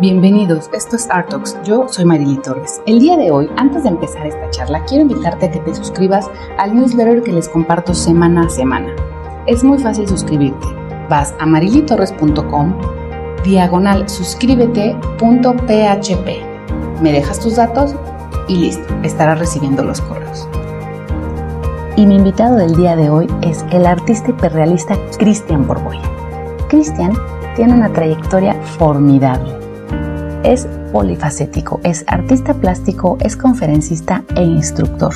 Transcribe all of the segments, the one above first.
Bienvenidos, esto es Art Talks. Yo soy Marily Torres. El día de hoy, antes de empezar esta charla, quiero invitarte a que te suscribas al newsletter que les comparto semana a semana. Es muy fácil suscribirte. Vas a marilitorres.com, diagonal suscríbete.php. Me dejas tus datos y listo, estarás recibiendo los correos. Y mi invitado del día de hoy es el artista hiperrealista Cristian Borboya. Cristian tiene una trayectoria formidable es polifacético, es artista plástico, es conferencista e instructor.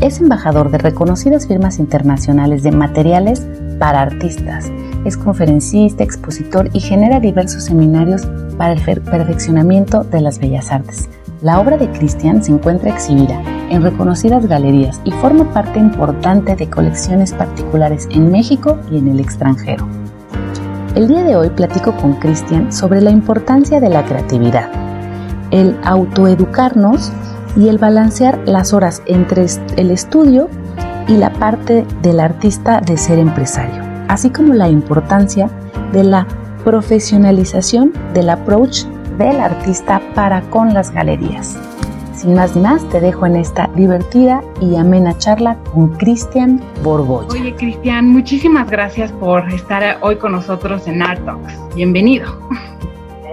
Es embajador de reconocidas firmas internacionales de materiales para artistas. Es conferencista, expositor y genera diversos seminarios para el perfeccionamiento de las bellas artes. La obra de Cristian se encuentra exhibida en reconocidas galerías y forma parte importante de colecciones particulares en México y en el extranjero. El día de hoy platico con Cristian sobre la importancia de la creatividad, el autoeducarnos y el balancear las horas entre el estudio y la parte del artista de ser empresario, así como la importancia de la profesionalización del approach del artista para con las galerías. Sin más ni más, te dejo en esta divertida y amena charla con Cristian Borboya. Oye, Cristian, muchísimas gracias por estar hoy con nosotros en Art Talks. Bienvenido.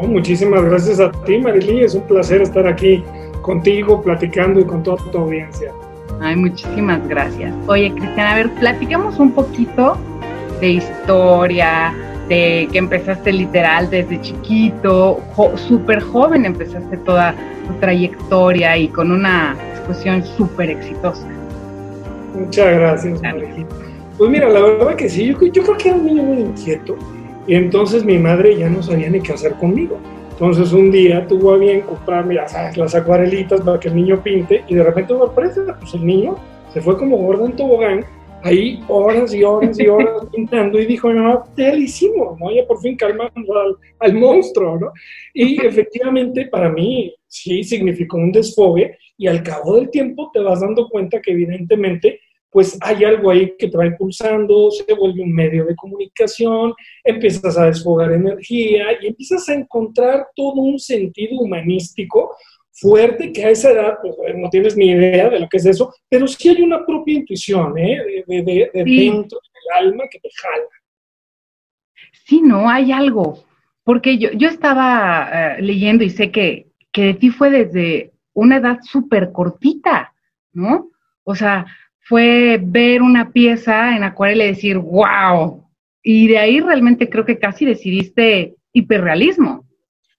muchísimas gracias a ti, Marily. Es un placer estar aquí contigo, platicando y con toda tu audiencia. Ay, muchísimas gracias. Oye, Cristian, a ver, platicamos un poquito de historia, de que empezaste literal desde chiquito, súper joven empezaste toda tu trayectoria y con una exposición súper exitosa. Muchas gracias, Marejita. Pues mira, la verdad que sí, yo, yo creo que era un niño muy inquieto y entonces mi madre ya no sabía ni qué hacer conmigo. Entonces un día tuvo a bien comprarme, sabes, las acuarelitas para que el niño pinte y de repente, sorpresa, pues el niño se fue como gordo en tobogán ahí horas y horas y horas pintando y dijo, no, ya lo hicimos, ¿no? Ya por fin calmamos al, al, monstruo, ¿no? Y efectivamente para mí sí significó un desfogue y al cabo del tiempo te vas dando cuenta que evidentemente pues hay algo ahí que te va impulsando, se vuelve un medio de comunicación, empiezas a desfogar energía y empiezas a encontrar todo un sentido humanístico fuerte que a esa edad pues, no tienes ni idea de lo que es eso, pero sí hay una propia intuición ¿eh? de, de, dentro del alma que te jala. Sí, no, hay algo, porque yo, yo estaba eh, leyendo y sé que, que de ti fue desde una edad súper cortita, ¿no? O sea, fue ver una pieza en acuarela y decir, wow, y de ahí realmente creo que casi decidiste hiperrealismo.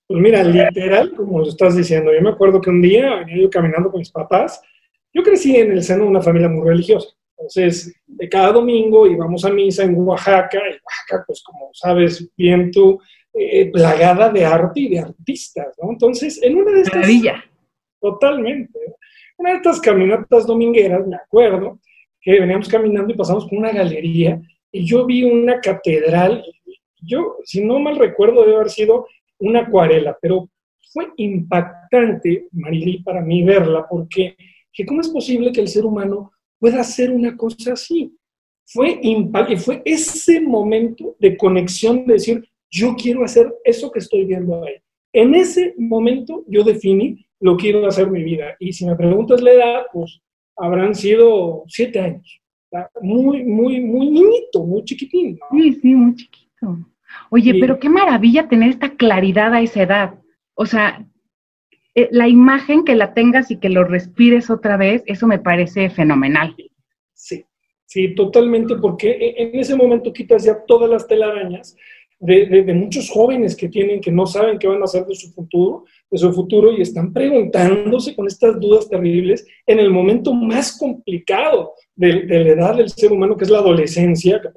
Pues mira, literal, como lo estás diciendo, yo me acuerdo que un día venía yo caminando con mis papás, yo crecí en el seno de una familia muy religiosa, entonces de cada domingo íbamos a misa en Oaxaca, y Oaxaca, pues como sabes bien tú, eh, plagada de arte y de artistas, ¿no? Entonces, en una de estas... Maravilla. Totalmente. Una de estas caminatas domingueras, me acuerdo, que veníamos caminando y pasamos por una galería y yo vi una catedral, yo, si no mal recuerdo, debe haber sido una acuarela, pero fue impactante, Marilí, para mí verla, porque ¿cómo es posible que el ser humano pueda hacer una cosa así? Fue y fue ese momento de conexión de decir, yo quiero hacer eso que estoy viendo ahí. En ese momento yo definí lo que iba a hacer mi vida. Y si me preguntas la edad, pues habrán sido siete años. Muy, muy, muy niñito, muy chiquitín. Sí, sí, muy chiquito. Oye, pero qué maravilla tener esta claridad a esa edad. O sea, eh, la imagen que la tengas y que lo respires otra vez, eso me parece fenomenal. Sí, sí, totalmente, porque e, en ese momento quitas ya todas las telarañas de, muchos jóvenes que tienen, que no saben qué van a hacer de su futuro, de su futuro y están preguntándose con estas dudas terribles en el momento más complicado de, la edad del ser humano, que es la adolescencia, que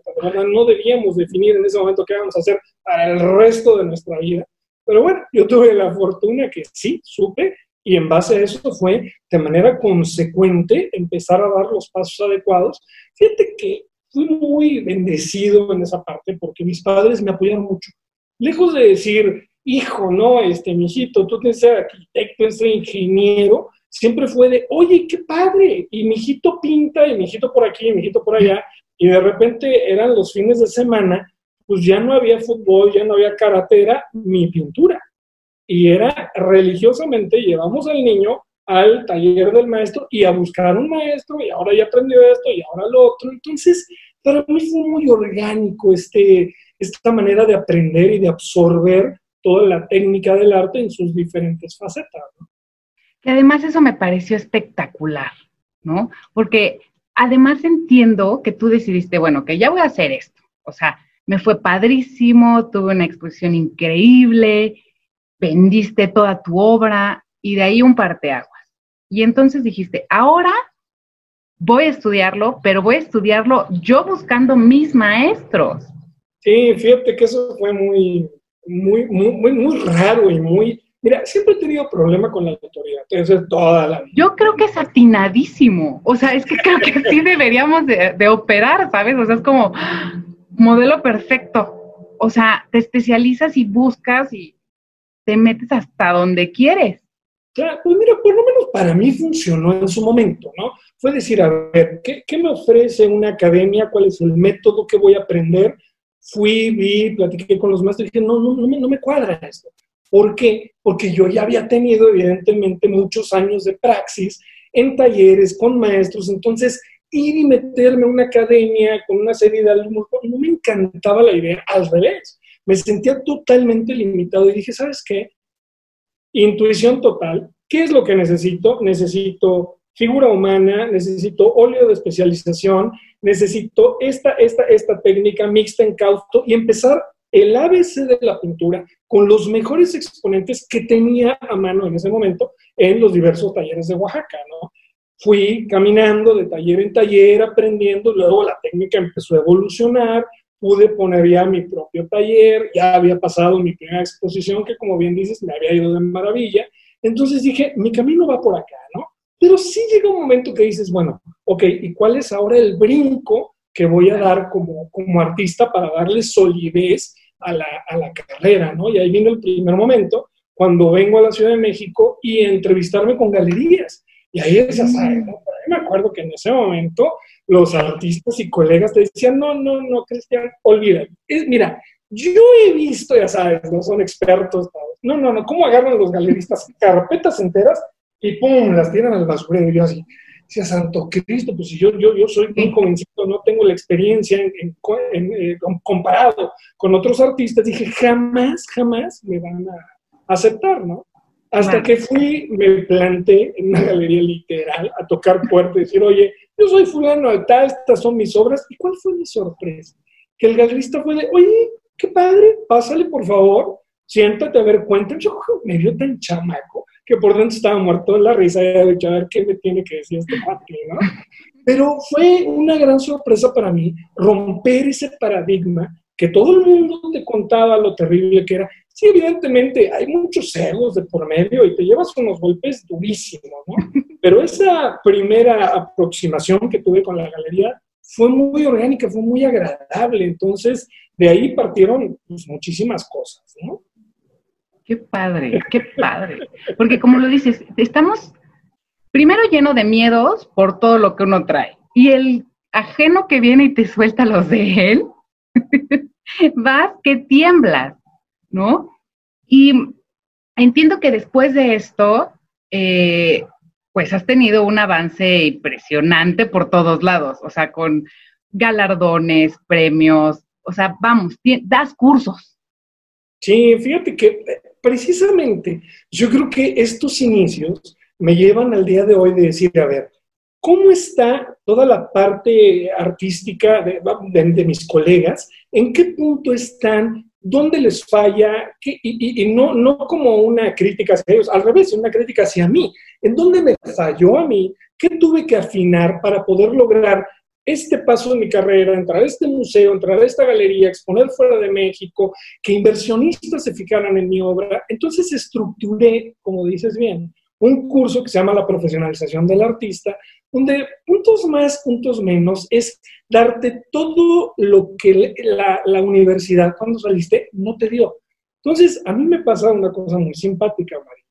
no debíamos definir en ese momento qué vamos a hacer para el resto de nuestra vida. Pero bueno, yo tuve la fortuna que sí, supe, y en base a eso fue de manera consecuente empezar a dar los pasos adecuados. Fíjate que fui muy bendecido en esa parte porque mis padres me apoyaron mucho. Lejos de decir, hijo, no, este, mijito, tú tienes que ser arquitecto, tienes que ser ingeniero, siempre fue de, oye, qué padre, y mi hijito pinta, y mi hijito por aquí, y mi hijito por allá, y de repente eran los fines de semana, pues ya no había fútbol, ya no había caratera, mi pintura. Y era religiosamente, llevamos al niño al taller del maestro y a buscar un maestro y ahora ya aprendió esto y ahora lo otro. Entonces, para mí fue muy orgánico este, esta manera de aprender y de absorber toda la técnica del arte en sus diferentes facetas. Y además eso me pareció espectacular, ¿no? Porque además entiendo que tú decidiste, bueno, que ya voy a hacer esto. O sea, me fue padrísimo, tuve una exposición increíble, vendiste toda tu obra y de ahí un parteaguas. Y entonces dijiste, ahora voy a estudiarlo, pero voy a estudiarlo yo buscando mis maestros. Sí, fíjate que eso fue muy, muy, muy, muy, raro y muy... Mira, siempre he tenido problema con la autoridad, eso es toda la Yo creo que es atinadísimo, o sea, es que creo que sí deberíamos de, de operar, ¿sabes? O sea, es como modelo perfecto. O sea, te especializas y buscas y te metes hasta donde quieres. Claro, pues mira, por lo menos para mí funcionó en su momento, ¿no? Fue decir, a ver, ¿qué, ¿qué, me ofrece una academia? ¿Cuál es el método que voy a aprender? Fui, vi, platiqué con los maestros y dije, no, no, no me, no me cuadra esto. ¿Por qué? Porque yo ya había tenido, evidentemente, muchos años de praxis en talleres con maestros, entonces ir y meterme a una academia con una serie de alumnos, no me encantaba la idea, al revés, me sentía totalmente limitado y dije, ¿sabes qué? Intuición total. ¿Qué es lo que necesito? Necesito figura humana, necesito óleo de especialización, necesito esta, esta, esta técnica mixta en causto y empezar el ABC de la pintura con los mejores exponentes que tenía a mano en ese momento en los diversos talleres de Oaxaca, ¿no? Fui caminando de taller en taller, aprendiendo, luego la técnica empezó a evolucionar, pude poner ya mi propio taller, ya había pasado mi primera exposición que como bien dices me había ido de maravilla, entonces dije, mi camino va por acá, ¿no? Pero sí llega un momento que dices, bueno, ok, ¿y cuál es ahora el brinco que voy a dar como, como artista para darle solidez a la, a la carrera, ¿no? Y ahí vino el primer momento, cuando vengo a la Ciudad de México y entrevistarme con galerías. Y ahí es, ¿sabes? ¿no? me acuerdo que en ese momento los artistas y colegas te decían, no, no, no, Cristian, olvídate. mira, yo he visto, ya sabes, no son expertos, no, no, no, ¿cómo agarran los galeristas carpetas enteras y pum, las tiran al basurero? Y yo así, decía, Santo Cristo, pues si yo, yo, yo soy muy convencido, no tengo la experiencia en, eh, comparado con otros artistas, dije, jamás, jamás me van a aceptar, ¿no? Hasta que fui, me planté en una galería literal a tocar puertas y decir, oye, yo soy fulano de tal, estas son mis obras. ¿Y cuál fue mi sorpresa? Que el galerista fue de, oye, qué padre, pásale por favor, siéntate a ver, cuéntame. Yo me vio tan chamaco que por dentro estaba muerto de la risa dicho, a ver qué me tiene que decir este padre, ¿no? Pero fue una gran sorpresa para mí romper ese paradigma que todo el mundo te contaba lo terrible que era. Sí, evidentemente hay muchos celos de por medio y te llevas unos golpes durísimos, ¿no? Pero esa primera aproximación que tuve con la galería fue muy orgánica, fue muy agradable. Entonces, de ahí partieron pues, muchísimas cosas, ¿no? Qué padre, qué padre. Porque como lo dices, estamos primero lleno de miedos por todo lo que uno trae. Y el ajeno que viene y te suelta los de él, vas que tiemblas, ¿no? Y entiendo que después de esto, eh, pues has tenido un avance impresionante por todos lados, o sea, con galardones, premios, o sea, vamos, das cursos. Sí, fíjate que eh, precisamente yo creo que estos inicios me llevan al día de hoy de decir, a ver, ¿Cómo está toda la parte artística de, mis colegas? ¿En qué punto están? ¿Dónde les falla? y, no, no como una crítica hacia ellos, al revés, una crítica hacia mí. ¿En dónde me falló a mí? ¿Qué tuve que afinar para poder lograr este paso en mi carrera, entrar a este museo, entrar a esta galería, exponer fuera de México, que inversionistas se fijaran en mi obra? Entonces estructuré, como dices bien, un curso que se llama la profesionalización del artista, donde puntos más, puntos menos, es darte todo lo que la, la, universidad cuando saliste no te dio. Entonces, a mí me pasa una cosa muy simpática, María.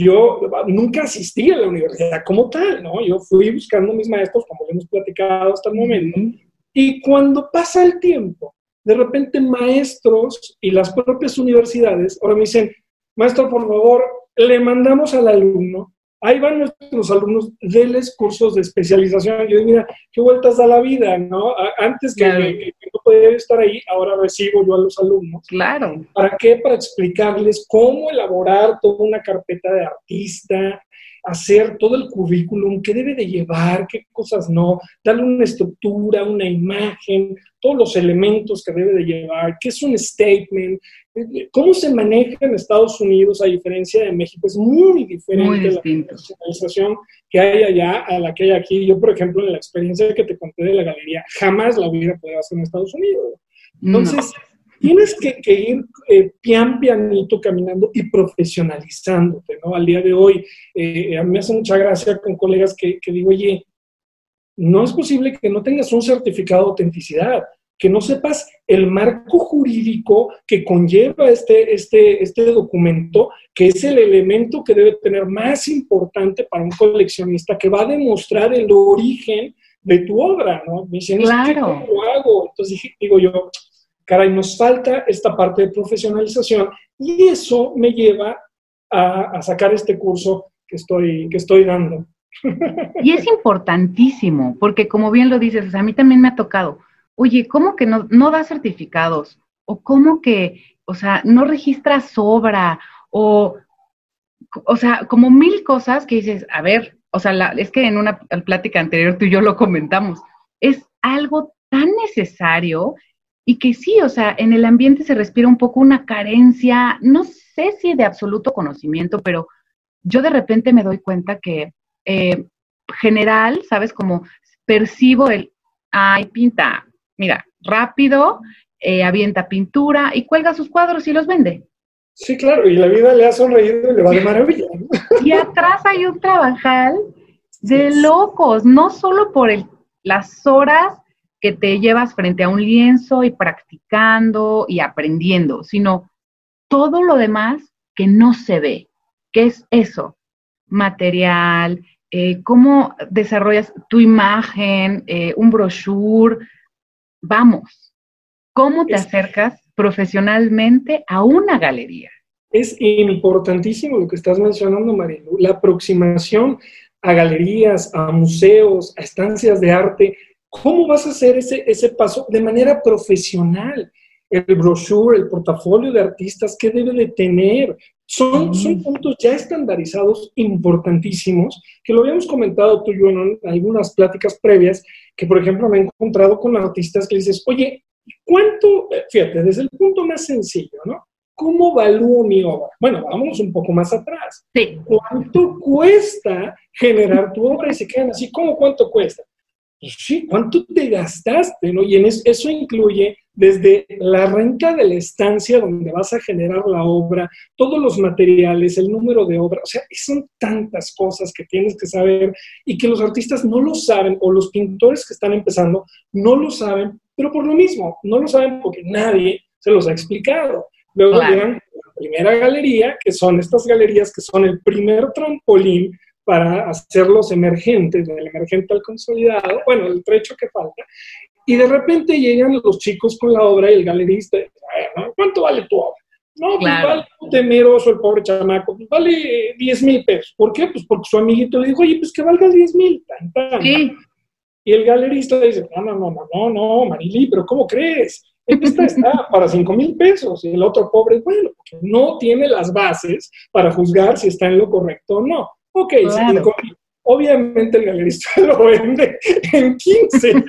Yo nunca asistí a la universidad como tal, ¿no? Yo fui buscando mis maestros, como hemos platicado hasta el momento, y cuando pasa el tiempo, de repente maestros y las propias universidades ahora me dicen, maestro, por favor, le mandamos al alumno Ahí van nuestros alumnos, denles cursos de especialización. Yo digo, mira, qué vueltas da la vida, ¿no? Antes que, no podía estar ahí, ahora recibo yo a los alumnos. Claro. ¿Para qué? Para explicarles cómo elaborar toda una carpeta de artista, hacer todo el currículum, qué debe de llevar, qué cosas no, darle una estructura, una imagen, todos los elementos que debe de llevar, qué es un statement, cómo se maneja en Estados Unidos a diferencia de México, es muy diferente la personalización que hay allá a la que hay aquí. Yo, por ejemplo, en la experiencia que te conté de la galería, jamás la hubiera podido hacer en Estados Unidos. Entonces, tienes que, ir eh, pian pianito caminando y profesionalizándote, ¿no? Al día de hoy, eh, a mí me hace mucha gracia con colegas que, que digo, oye, no es posible que no tengas un certificado de autenticidad, que no sepas el marco jurídico que conlleva este, este, este documento, que es el elemento que debe tener más importante para un coleccionista, que va a demostrar el origen de tu obra, ¿no? Me dicen, claro. ¿cómo lo hago? Entonces digo yo, caray, nos falta esta parte de profesionalización y eso me lleva a, sacar este curso que estoy, que estoy dando. Y es importantísimo, porque como bien lo dices, a mí también me ha tocado, oye, ¿cómo que no, no da certificados? ¿O cómo que, o sea, no registras obra? O, o sea, como mil cosas que dices, a ver, o sea, es que en una plática anterior tú y yo lo comentamos, es algo tan necesario y que sí, o sea, en el ambiente se respira un poco una carencia, no sé si de absoluto conocimiento, pero yo de repente me doy cuenta que eh, general, ¿sabes? Como percibo el, ay, pinta, mira, rápido, eh, avienta pintura y cuelga sus cuadros y los vende. Sí, claro, y la vida le ha sonreído y le va de maravilla. Y atrás hay un trabajal de locos, no solo por el, las horas que te llevas frente a un lienzo y practicando y aprendiendo, sino todo lo demás que no se ve. ¿Qué es eso? Material, eh, cómo desarrollas tu imagen, eh, un brochure. Vamos, ¿cómo te acercas profesionalmente a una galería? Es importantísimo lo que estás mencionando, Marilu, la aproximación a galerías, a museos, a estancias de arte, ¿Cómo vas a hacer ese, ese paso de manera profesional? El brochure, el portafolio de artistas, ¿qué debe de tener? Son, son puntos ya estandarizados importantísimos, que lo habíamos comentado tú y yo en algunas pláticas previas, que por ejemplo me he encontrado con artistas que dices, oye, ¿cuánto? Fíjate, desde el punto más sencillo, ¿no? ¿Cómo evalúo mi obra? Bueno, vámonos un poco más atrás. Sí. ¿Cuánto cuesta generar tu obra? Y se quedan así, ¿cómo cuánto cuesta? Pues sí, ¿cuánto te gastaste? ¿no? Y en eso, incluye desde la renta de la estancia donde vas a generar la obra, todos los materiales, el número de obra, o sea, son tantas cosas que tienes que saber y que los artistas no lo saben o los pintores que están empezando no lo saben, pero por lo mismo, no lo saben porque nadie se los ha explicado. Luego llegan la primera galería, que son estas galerías que son el primer trampolín para hacerlos emergentes, del emergente al consolidado, bueno, el trecho que falta, y de repente llegan los chicos con la obra y el galerista, ¿cuánto vale tu obra? No, pues vale un temeroso el pobre chamaco, pues vale 10 mil pesos. ¿Por qué? Pues porque su amiguito le dijo, oye, pues que valga 10 mil. Sí. Y el galerista dice, no, no, no, no, no, no, Marili, pero ¿cómo crees? Esta está para 5 mil pesos. Y el otro pobre, bueno, no tiene las bases para juzgar si está en lo correcto o no. Ok, obviamente el galerista lo vende en 15.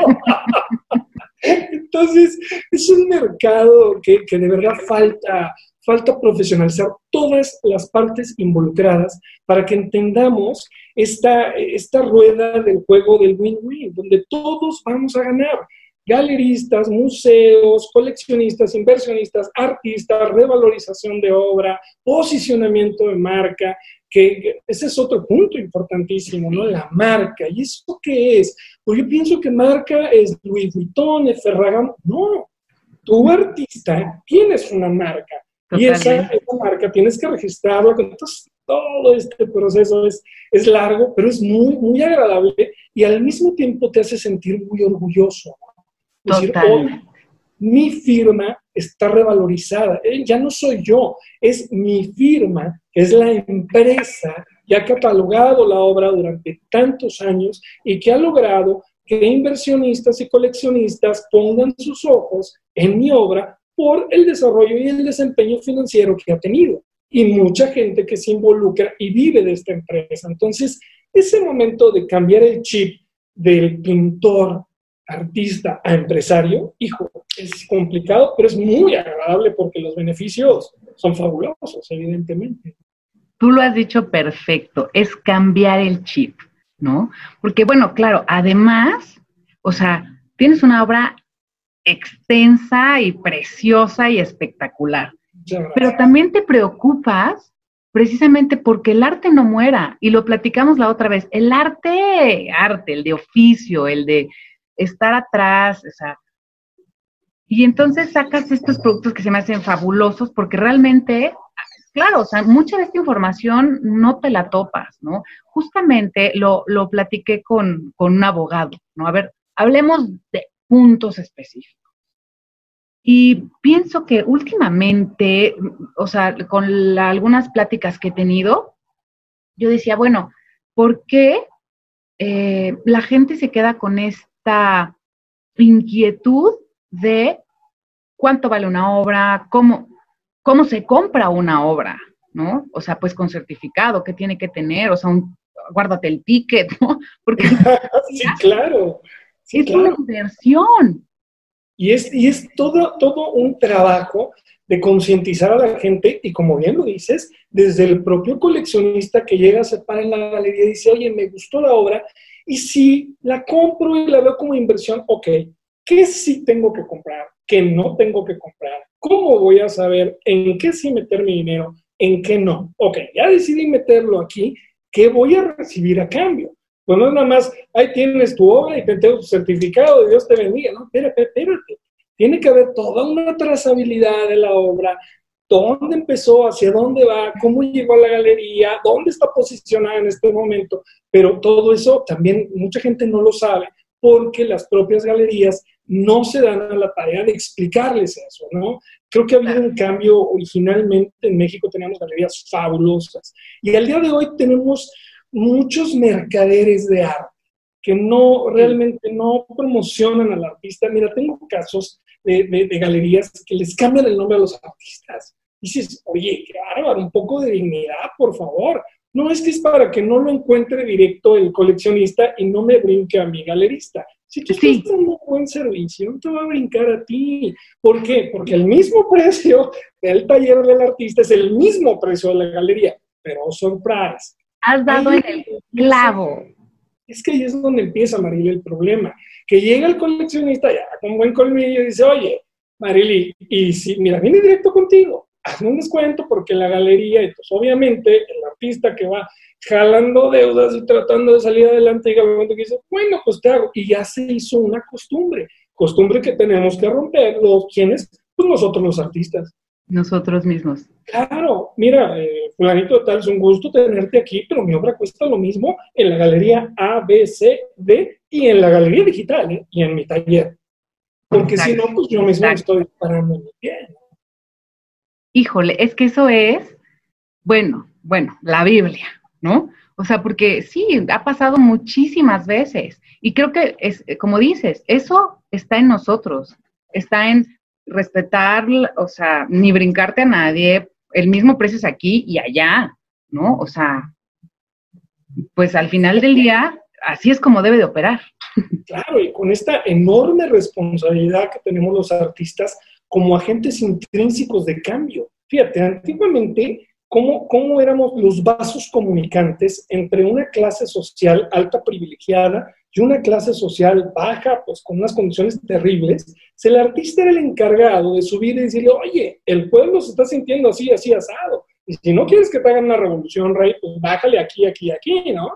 Entonces, es un mercado que, de verdad falta, falta profesionalizar todas las partes involucradas para que entendamos esta, esta rueda del juego del win-win, donde todos vamos a ganar. Galeristas, museos, coleccionistas, inversionistas, artistas, revalorización de obra, posicionamiento de marca, que ese es otro punto importantísimo, ¿no? La marca. ¿Y eso qué es? Pues yo pienso que marca es Louis Vuitton, es Ferragamo. No, tu artista tienes una marca. Y esa, marca tienes que registrarla. Entonces, todo este proceso es, es largo, pero es muy, muy agradable y al mismo tiempo te hace sentir muy orgulloso. ¿no? Decir, mi firma está revalorizada. Eh, ya no soy yo, es mi firma, es la empresa que ha catalogado la obra durante tantos años y que ha logrado que inversionistas y coleccionistas pongan sus ojos en mi obra por el desarrollo y el desempeño financiero que ha tenido. Y mucha gente que se involucra y vive de esta empresa. Entonces, ese momento de cambiar el chip del pintor artista a empresario, hijo, es complicado, pero es muy agradable porque los beneficios son fabulosos, evidentemente. Tú lo has dicho perfecto, es cambiar el chip, ¿no? Porque, bueno, claro, además, o sea, tienes una obra extensa y preciosa y espectacular, pero también te preocupas precisamente porque el arte no muera, y lo platicamos la otra vez, el arte, arte, el de oficio, el de estar atrás, o sea, y entonces sacas estos productos que se me hacen fabulosos porque realmente, claro, o sea, mucha de esta información no te la topas, ¿no? Justamente lo, lo platiqué con, con un abogado, ¿no? A ver, hablemos de puntos específicos. Y pienso que últimamente, o sea, con algunas pláticas que he tenido, yo decía, bueno, ¿por qué eh, la gente se queda con esta inquietud de cuánto vale una obra, cómo, cómo se compra una obra, ¿no? O sea, pues con certificado, ¿qué tiene que tener? O sea, guárdate el ticket, ¿no? Porque sí, claro. es una inversión. Y es, y es todo, todo un trabajo de concientizar a la gente y como bien lo dices, desde el propio coleccionista que llega, se para en la galería y dice, oye, me gustó la obra y si la compro y la veo como inversión, ok, ¿qué sí tengo que comprar? ¿Qué no tengo que comprar? ¿Cómo voy a saber en qué sí meter mi dinero? ¿En qué no? Ok, ya decidí meterlo aquí, ¿qué voy a recibir a cambio? Pues no es nada más, ahí tienes tu obra y te tengo tu certificado y Dios te bendiga. No, espérate, espérate. Tiene que haber toda una trazabilidad de la obra, dónde empezó, hacia dónde va, cómo llegó a la galería, dónde está posicionada en este momento. Pero todo eso también mucha gente no lo sabe porque las propias galerías no se dan a la tarea de explicarles eso, ¿no? Creo que ha habido un cambio originalmente en México, teníamos galerías fabulosas y al día de hoy tenemos muchos mercaderes de arte que no realmente no promocionan al artista. Mira, tengo casos de, galerías que les cambian el nombre a los artistas. Dices, oye, qué bárbaro, un poco de dignidad, por favor. No es que es para que no lo encuentre directo el coleccionista y no me brinque a mi galerista. Si tú estás dando un buen servicio, no te va a brincar a ti. ¿Por qué? Porque el mismo precio del taller del artista es el mismo precio de la galería, pero surprise, Has dado en el clavo. Es que ahí es donde empieza, Marily, el problema. Que llega el coleccionista ya con buen colmillo y dice, oye, Marily, y si, mira, viene directo contigo, hazme un descuento porque la galería, y pues obviamente el artista que va jalando deudas y tratando de salir adelante, llega el momento que dice, bueno, pues te hago. Y ya se hizo una costumbre, costumbre que tenemos que romper, los quienes, pues nosotros los artistas nosotros mismos. Claro, mira, eh, fulanito tal, es un gusto tenerte aquí, pero mi obra cuesta lo mismo en la galería A, B, C, D y en la galería digital ¿eh? y en mi taller. Porque si no, pues yo mismo estoy parando mi pie. Híjole, es que eso es, bueno, bueno, la Biblia, ¿no? O sea, porque sí, ha pasado muchísimas veces. Y creo que es, como dices, eso está en nosotros, está en respetar, o sea, ni brincarte a nadie, el mismo precio es aquí y allá, ¿no? O sea, pues al final del día, así es como debe de operar. Claro, y con esta enorme responsabilidad que tenemos los artistas como agentes intrínsecos de cambio. Fíjate, antiguamente, ¿cómo, cómo éramos los vasos comunicantes entre una clase social alta privilegiada y una clase social baja, pues con unas condiciones terribles, el artista era el encargado de subir y decirle, oye, el pueblo se está sintiendo así, así asado. Y si no quieres que te hagan una revolución, rey, pues bájale aquí, aquí, aquí, ¿no?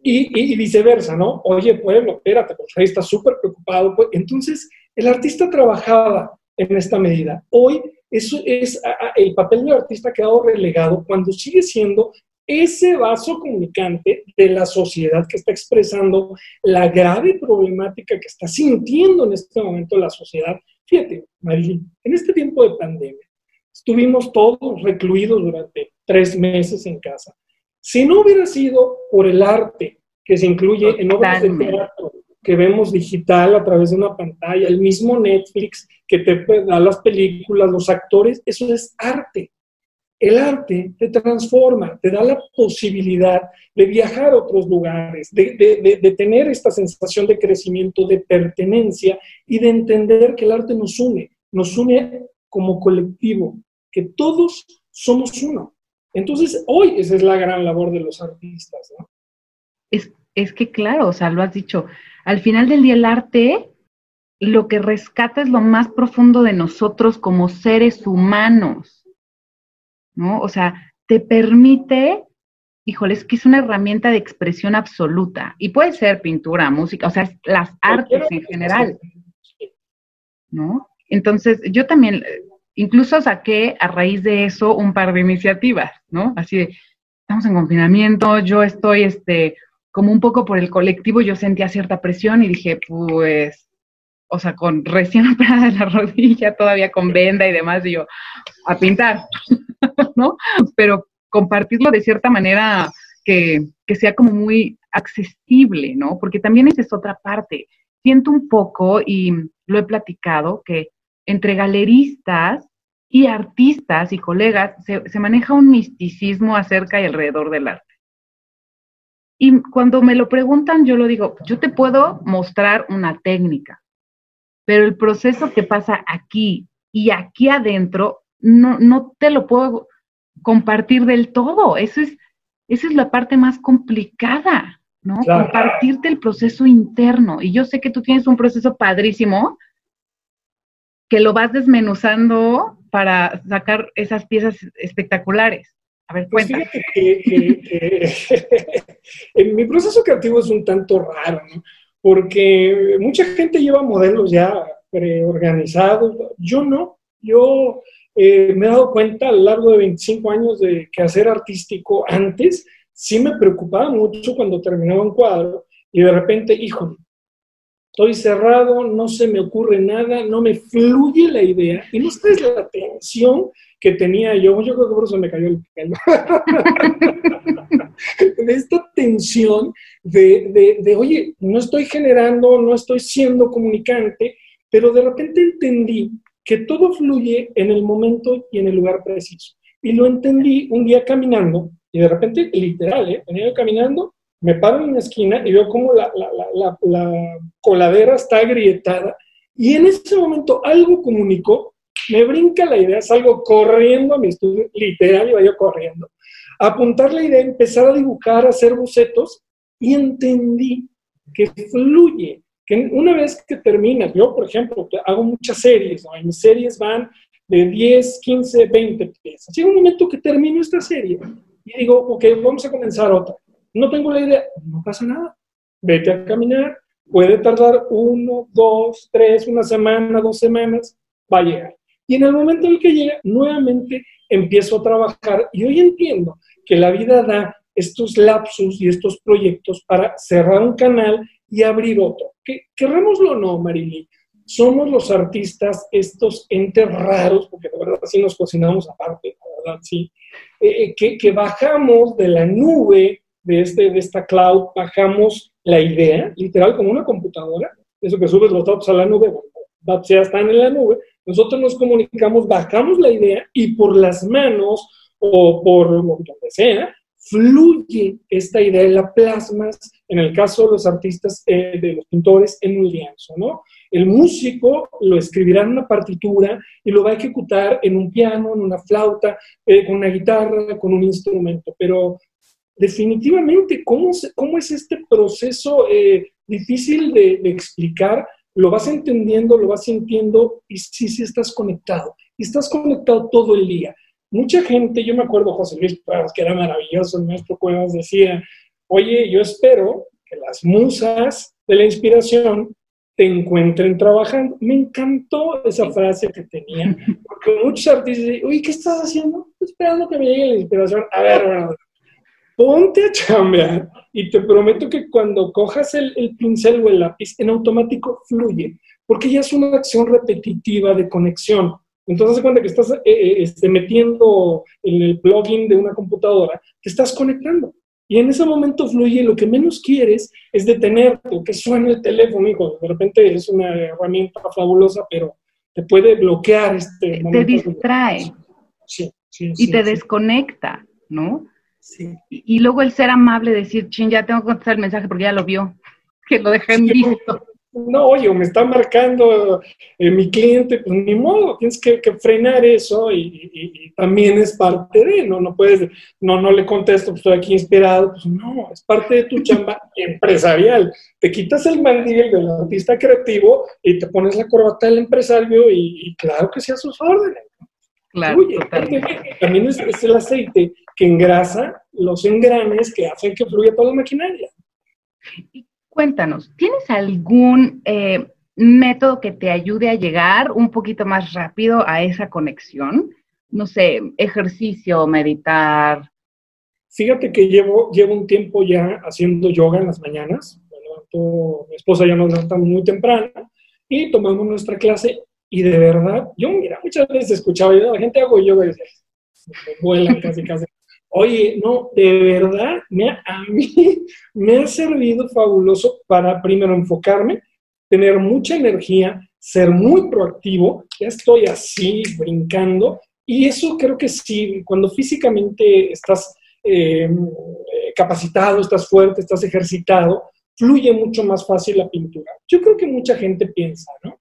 Y, viceversa, ¿no? Oye, pueblo, espérate, pues rey está súper preocupado. Pues, entonces, el artista trabajaba en esta medida. Hoy eso es el papel del artista ha quedado relegado cuando sigue siendo ese vaso comunicante de la sociedad que está expresando la grave problemática que está sintiendo en este momento la sociedad Fíjate, Marilyn, en este tiempo de pandemia, estuvimos todos recluidos durante tres meses en casa. Si no hubiera sido por el arte que se incluye en obras de teatro, que vemos digital a través de una pantalla, el mismo Netflix que te da las películas, los actores, eso es arte. El arte te transforma, te da la posibilidad de viajar a otros lugares, de, de, tener esta sensación de crecimiento, de pertenencia y de entender que el arte nos une, nos une como colectivo, que todos somos uno. Entonces, hoy esa es la gran labor de los artistas, ¿no? Es, es que claro, o sea, lo has dicho, al final del día el arte lo que rescata es lo más profundo de nosotros como seres humanos, ¿no? O sea, te permite, híjole, es que es una herramienta de expresión absoluta y puede ser pintura, música, o sea, las artes en general, ¿no? Entonces, yo también, incluso saqué a raíz de eso un par de iniciativas, ¿no? Así de, estamos en confinamiento, yo estoy, este, como un poco por el colectivo, yo sentía cierta presión y dije, pues, o sea, con recién operada de la rodilla, todavía con venda y demás, y yo, a pintar, ¿no? Pero compartirlo de cierta manera que, que sea como muy accesible, ¿no? Porque también esa es otra parte. Siento un poco, y lo he platicado, que entre galeristas y artistas y colegas se, se maneja un misticismo acerca y alrededor del arte. Y cuando me lo preguntan, yo lo digo, yo te puedo mostrar una técnica, pero el proceso que pasa aquí y aquí adentro, no, no te lo puedo compartir del todo. Eso es, esa es la parte más complicada, ¿no? Compartirte el proceso interno. Y yo sé que tú tienes un proceso padrísimo que lo vas desmenuzando para sacar esas piezas espectaculares. A ver, pues fíjate que, en mi proceso creativo es un tanto raro, ¿no? Porque mucha gente lleva modelos ya preorganizados, yo no, yo eh, me he dado cuenta a lo largo de 25 años de que hacer artístico antes sí me preocupaba mucho cuando terminaba un cuadro y de repente, híjole, estoy cerrado, no se me ocurre nada, no me fluye la idea y no sabes la tensión que tenía yo, yo creo que por eso me cayó el pelo, de esta tensión de, de, oye, no estoy generando, no estoy siendo comunicante, pero de repente entendí que todo fluye en el momento y en el lugar preciso. Y lo entendí un día caminando, y de repente, literal, ¿eh? venía caminando, me paro en una esquina y veo como la, la, la, la coladera está agrietada, y en ese momento algo comunicó me brinca la idea, salgo corriendo a mi estudio, literal, iba yo corriendo, apuntar la idea, empezar a dibujar, a hacer bocetos, y entendí que fluye, que una vez que terminas, yo por ejemplo hago muchas series, mis series van de 10, 15, 20 piezas. Llega un momento que termino esta serie y digo, ok, vamos a comenzar otra. No tengo la idea, no pasa nada. Vete a caminar, puede tardar uno, dos, tres, una semana, dos semanas, va a llegar. Y en el momento en que llega, nuevamente empiezo a trabajar y hoy entiendo que la vida da estos lapsus y estos proyectos para cerrar un canal y abrir otro. Que, querrémoslo o no, Marily, somos los artistas estos entes raros, porque de verdad así nos cocinamos aparte, la verdad, sí, eh, eh, que, bajamos de la nube de, este, de esta cloud, bajamos la idea, literal, como una computadora, eso que subes los datos a la nube, bueno, ya están en la nube, nosotros nos comunicamos, bajamos la idea y por las manos o por donde sea, fluye esta idea y la plasmas, en el caso de los artistas, eh, de los pintores, en un lienzo, ¿no? El músico lo escribirá en una partitura y lo va a ejecutar en un piano, en una flauta, eh, con una guitarra, con un instrumento, pero definitivamente, ¿cómo, cómo es este proceso eh, difícil de, de explicar? Lo vas entendiendo, lo vas sintiendo y sí, sí estás conectado. Y estás conectado todo el día. Mucha gente, yo me acuerdo José Luis Cuevas, que era maravilloso, el maestro Cuevas decía, oye, yo espero que las musas de la inspiración te encuentren trabajando. Me encantó esa frase que tenía, porque muchos artistas dicen, oye, ¿qué estás haciendo? Estoy esperando que me llegue la inspiración. A ver, bueno, ponte a chambear y te prometo que cuando cojas el, pincel o el lápiz, en automático fluye. porque ya es una acción repetitiva de conexión. Entonces, se cuenta que estás eh, eh, este, metiendo en el plugin de una computadora, te estás conectando. Y en ese momento fluye, lo que menos quieres es detenerte, que suene el teléfono, hijo. De repente es una herramienta fabulosa, pero te puede bloquear este Te distrae. Sí, sí, Y te desconecta, ¿no? Sí. Y, luego el ser amable, decir, chin, ya tengo que contestar el mensaje porque ya lo vio, que lo dejé en visto no, oye, me está marcando eh, mi cliente, pues ni modo, tienes que, frenar eso y, también es parte de, no, no puedes, no, no le contesto, pues estoy aquí inspirado, pues no, es parte de tu chamba empresarial. Te quitas el mandil del artista creativo y te pones la corbata del empresario y, claro que sea sus órdenes. Claro, también es, es el aceite que engrasa los engranes que hacen que fluya toda la maquinaria. Cuéntanos, ¿tienes algún eh, método que te ayude a llegar un poquito más rápido a esa conexión? No sé, ejercicio, meditar. Fíjate que llevo, llevo un tiempo ya haciendo yoga en las mañanas. mi esposa ya nos levanta muy temprano y tomamos nuestra clase y de verdad, yo mira, muchas veces escuchaba, yo, la gente hago yoga y decía, me vuelan casi casi. Oye, no, de verdad, me, a mí me ha servido fabuloso para primero enfocarme, tener mucha energía, ser muy proactivo, ya estoy así brincando y eso creo que sí, cuando físicamente estás em, capacitado, estás fuerte, estás ejercitado, fluye mucho más fácil la pintura. Yo creo que mucha gente piensa, ¿no?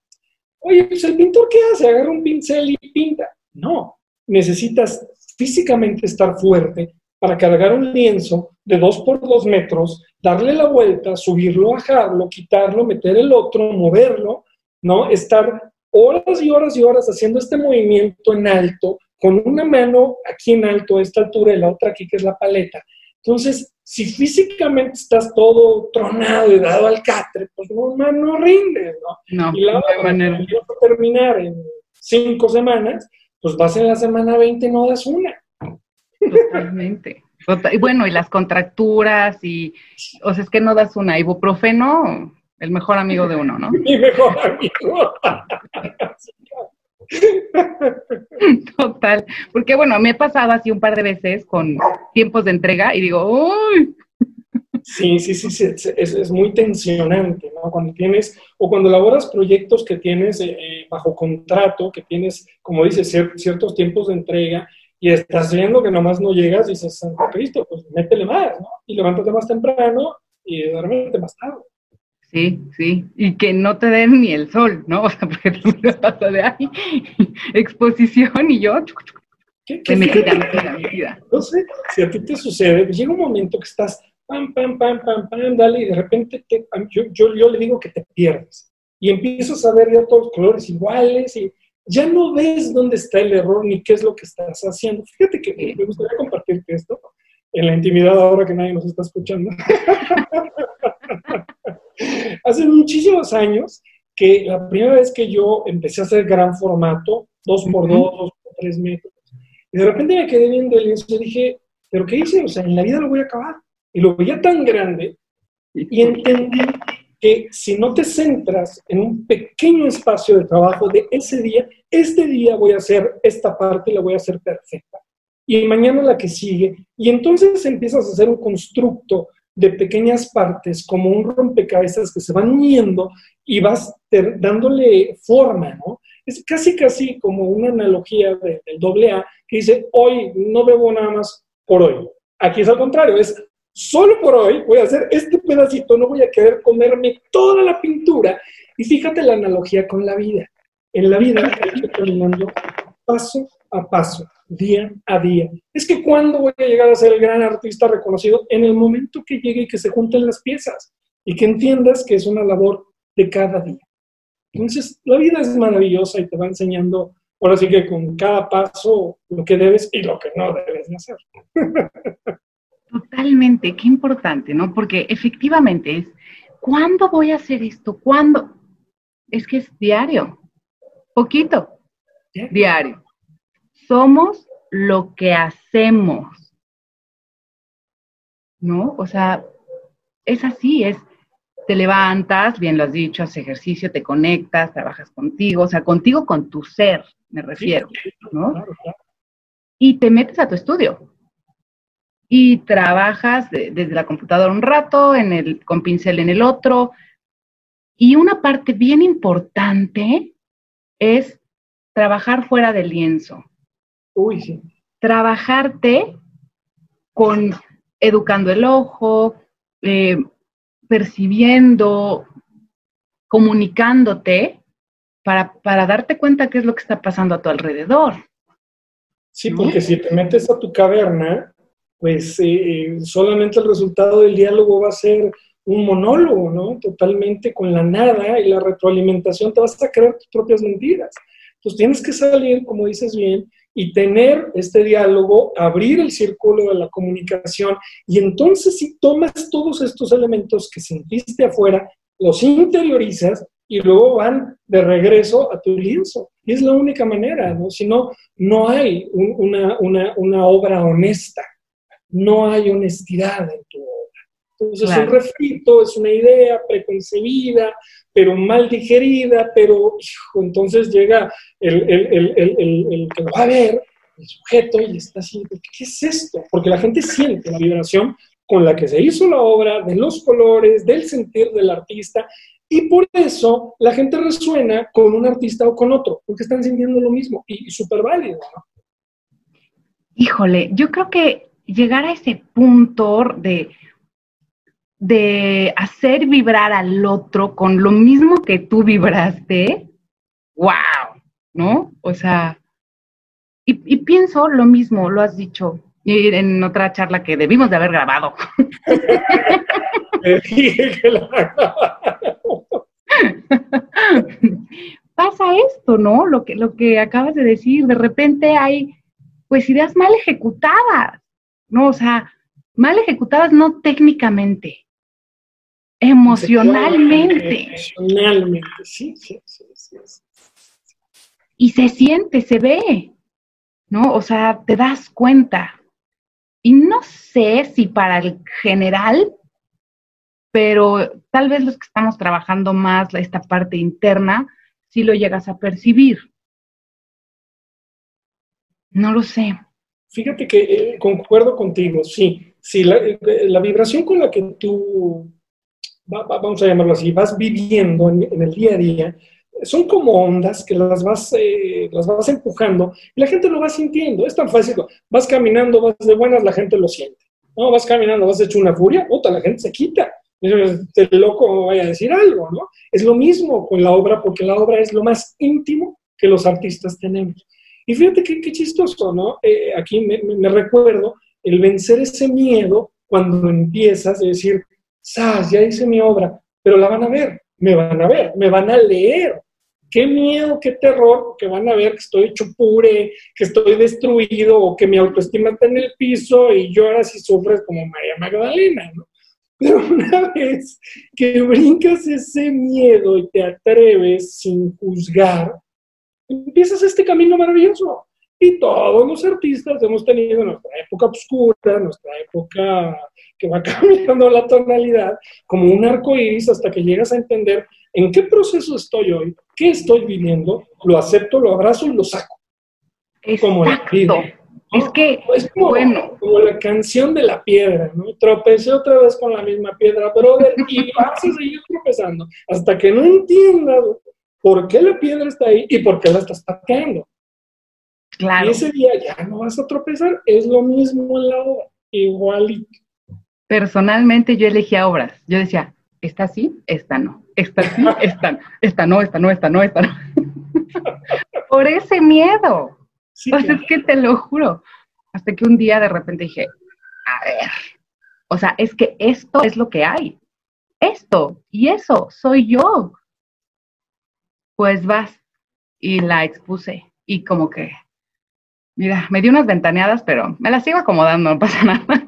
Oye, pues el pintor ¿qué hace? Agarra un pincel y pinta. No, necesitas físicamente estar fuerte para cargar un lienzo de dos por dos metros, darle la vuelta, subirlo, bajarlo, quitarlo, meter el otro, moverlo, ¿no? Estar horas y horas y horas haciendo este movimiento en alto, con una mano aquí en alto a esta altura y la otra aquí que es la paleta. Entonces, si físicamente estás todo tronado y dado al catre, pues no, no rindes, ¿no? No, y la de manera. terminar en cinco semanas, pues vas en la semana 20 no das una. Totalmente. Y bueno, y las contracturas y, o sea, es que no das una. Ibuprofeno, el mejor amigo de uno, ¿no? Mi mejor amigo. Total, porque bueno, me he pasado así un par de veces con tiempos de entrega y digo, ¡uy! Sí, sí, sí, es, muy tensionante, ¿no? Cuando tienes, o cuando elaboras proyectos que tienes eh, eh, bajo contrato, que tienes, como dices, ciertos tiempos de entrega, y estás viendo que nomás no llegas y dices, Santo Cristo, pues métele más, ¿no? Y levántate más temprano y duérmete más tarde. Sí, sí, y que no te den ni el sol, ¿no? O sea, porque tú me pasa de ahí, exposición y yo, ¿Qué, qué me queda, No sé, si a ti te sucede, llega un momento que estás pam, pam, pam, pam, pam, dale, y de repente te, yo, yo, yo, le digo que te pierdes. Y empiezas a ver ya todos los colores iguales y ya no ves dónde está el error ni qué es lo que estás haciendo. Fíjate que me gustaría compartirte esto en la intimidad ahora que nadie nos está escuchando. Hace muchísimos años que la primera vez que yo empecé a hacer gran formato, dos por dos, dos por tres metros, y de repente me quedé viendo el lienzo y dije, ¿pero qué hice? O sea, en la vida lo voy a acabar y lo veía tan grande y entendí que si no te centras en un pequeño espacio de trabajo de ese día, este día voy a hacer esta parte y la voy a hacer perfecta. Y mañana la que sigue. Y entonces empiezas a hacer un constructo de pequeñas partes, como un rompecabezas que se van uniendo y vas dándole forma, ¿no? Es casi, casi como una analogía del doble A que dice, hoy no bebo nada más por hoy. Aquí es al contrario, es solo por hoy voy a hacer este pedacito, no voy a querer comerme toda la pintura. Y fíjate la analogía con la vida. En la vida caminando paso a paso, día a día. Es que cuando voy a llegar a ser el gran artista reconocido, en el momento que llegue y que se junten las piezas y que entiendas que es una labor de cada día. Entonces, la vida es maravillosa y te va enseñando, ahora sí que con cada paso, lo que debes y lo que no debes de hacer. Totalmente, qué importante, ¿no? Porque efectivamente es, ¿cuándo voy a hacer esto? ¿Cuándo? Es que es diario, poquito, diario. Somos lo que hacemos, ¿no? O sea, es así, es te levantas, bien lo has dicho, haces ejercicio, te conectas, trabajas contigo, o sea, contigo con tu ser, me refiero, ¿no? Y te metes a tu estudio y trabajas desde la computadora un rato, en el, con pincel en el otro. Y una parte bien importante es trabajar fuera del lienzo. Uy, sí. Trabajarte con educando el ojo, eh, percibiendo, comunicándote para, para, darte cuenta qué es lo que está pasando a tu alrededor. Sí, porque si te metes a tu caverna, pues eh, solamente el resultado del diálogo va a ser un monólogo, ¿no? Totalmente con la nada y la retroalimentación te vas a creer tus propias mentiras. Entonces tienes que salir, como dices bien, y tener este diálogo, abrir el círculo de la comunicación y entonces si tomas todos estos elementos que sentiste afuera, los interiorizas y luego van de regreso a tu lienzo. Y es la única manera, ¿no? Si no, no hay una, una, una, obra honesta, no hay honestidad en tu obra. Entonces es un refrito, es una idea preconcebida, pero mal digerida, pero entonces llega el, el, el, el, que lo va a ver, el sujeto, y está así, ¿qué es esto? Porque la gente siente la vibración con la que se hizo la obra, de los colores, del sentir del artista, y por eso la gente resuena con un artista o con otro, porque están sintiendo lo mismo, y, súper válido, Híjole, yo creo que llegar a ese punto de de hacer vibrar al otro con lo mismo que tú vibraste, wow, ¿no? O sea, y, pienso lo mismo, lo has dicho en otra charla que debimos de haber grabado. Pasa esto, ¿no? Lo que, lo que acabas de decir, de repente hay pues ideas mal ejecutadas, ¿no? O sea, mal ejecutadas no técnicamente, Emocionalmente. Emocionalmente, sí, sí, sí, sí, Y se siente, se ve, ¿no? O sea, te das cuenta. Y no sé si para el general, pero tal vez los que estamos trabajando más esta parte interna, sí lo llegas a percibir. No lo sé. Fíjate que eh, concuerdo contigo, sí. Sí, la, eh, la, vibración con la que tú vamos a llamarlo así, vas viviendo en, el día a día, son como ondas que las vas, eh, las vas empujando y la gente lo va sintiendo. Es tan fácil. Vas caminando, vas de buenas, la gente lo siente. No, vas caminando, vas hecho una furia, puta, la gente se quita. Este loco vaya a decir algo, ¿no? Es lo mismo con la obra, porque la obra es lo más íntimo que los artistas tenemos. Y fíjate qué, qué chistoso, ¿no? Eh, aquí me, recuerdo el vencer ese miedo cuando empiezas a decir, ¡Sas! Ya hice mi obra, pero la van a ver, me van a ver, me van a leer. Qué miedo, qué terror, que van a ver que estoy hecho pure, que estoy destruido o que mi autoestima está en el piso y lloras y sufres como María Magdalena, ¿no? Pero una vez que brincas ese miedo y te atreves sin juzgar, empiezas este camino maravilloso. Y todos los artistas hemos tenido nuestra época oscura, nuestra época que va cambiando la tonalidad, como un arco iris hasta que llegas a entender en qué proceso estoy hoy, qué estoy viviendo, lo acepto, lo abrazo y lo saco. Como la vida. Es que, es como, bueno. como la canción de la piedra, ¿no? Tropecé otra vez con la misma piedra, brother, y vas a seguir tropezando hasta que no entiendas por qué la piedra está ahí y por qué la estás pateando. Claro. Y ese día ya no vas a tropezar, es lo mismo en la obra, igualito personalmente yo elegía obras. Yo decía, esta sí, esta no. Esta sí, esta no. Esta no, esta no, esta no, esta no. Por ese miedo. o sea, es que te lo juro. Hasta que un día de repente dije, a ver, o sea, es que esto es lo que hay. Esto y eso soy yo. Pues vas y la expuse y como que, mira, me di unas ventaneadas, pero me las sigo acomodando, no pasa nada.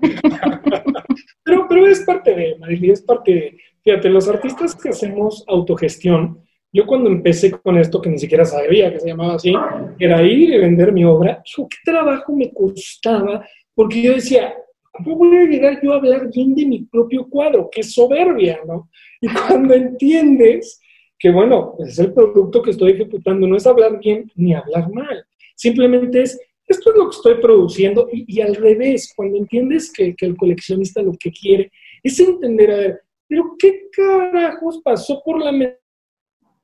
Pero, pero es parte de, Marily, es parte de, fíjate, los artistas que hacemos autogestión, yo cuando empecé con esto, que ni siquiera sabía que se llamaba así, era ir y vender mi obra, ¿qué trabajo me costaba? Porque yo decía, ¿cómo voy a llegar yo a hablar bien de mi propio cuadro? Es soberbia, ¿no? Y cuando entiendes que, bueno, pues es el producto que estoy ejecutando, no es hablar bien ni hablar mal, simplemente es, esto es lo que estoy produciendo y, al revés, cuando entiendes que, que el coleccionista lo que quiere es entender, a ver, pero ¿qué carajos pasó por la mente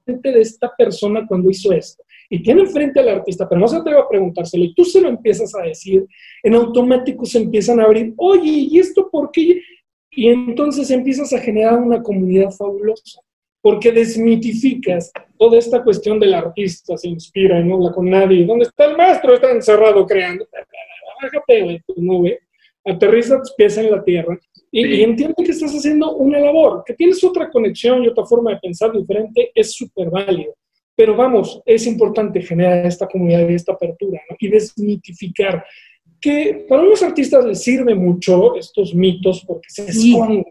de esta persona cuando hizo esto? Y tiene enfrente al artista, pero no se atreve a preguntárselo y tú se lo empiezas a decir, en automático se empiezan a abrir, oye, ¿y esto por qué? Y entonces empiezas a generar una comunidad fabulosa, porque desmitificas toda esta cuestión del artista, se inspira y no habla con nadie. ¿Dónde está el maestro? Está encerrado creando. Bájate de tu nube, aterriza tus pies en la tierra y, entiende que estás haciendo una labor, que tienes otra conexión y otra forma de pensar diferente, es súper válido. Pero vamos, es importante generar esta comunidad y esta apertura y desmitificar que para unos artistas les sirve mucho estos mitos porque se esconden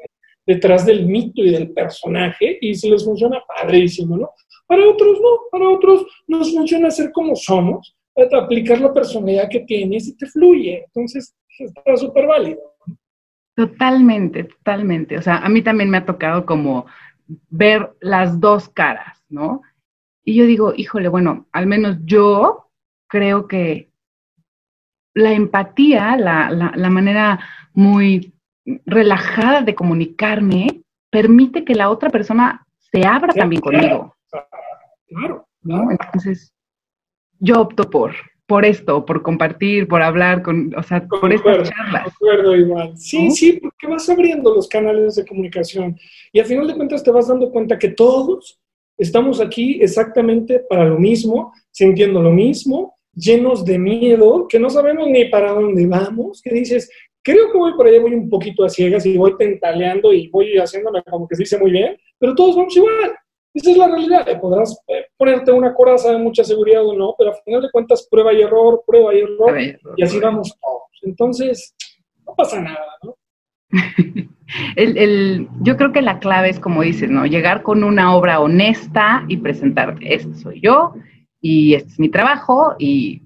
detrás del mito y del personaje y se les funciona padrísimo, ¿no? Para otros no, para otros nos funciona ser como somos, aplicar la personalidad que tienes y te fluye. Entonces, está súper válido. Totalmente, totalmente. O sea, a mí también me ha tocado como ver las dos caras, ¿no? Y yo digo, híjole, bueno, al menos yo creo que la empatía, la, la, manera muy relajada de comunicarme, permite que la otra persona se abra también conmigo. Claro. ¿no? Entonces, yo opto por, por esto, por compartir, por hablar, con, o sea, por estas charlas. acuerdo igual. Sí, sí, porque vas abriendo los canales de comunicación y al final de cuentas te vas dando cuenta que todos estamos aquí exactamente para lo mismo, sintiendo lo mismo, llenos de miedo, que no sabemos ni para dónde vamos, que dices, creo que voy por allá, voy un poquito a ciegas y voy tentaleando y voy haciéndome como que se dice muy bien, pero todos vamos igual. Esa es la realidad. Podrás eh, ponerte una coraza de mucha seguridad o no, pero al final de cuentas prueba y error, prueba y error, y así vamos todos. Entonces, no pasa nada, ¿no? el, yo creo que la clave es, como dices, ¿no? Llegar con una obra honesta y presentarte, este soy yo y este es mi trabajo y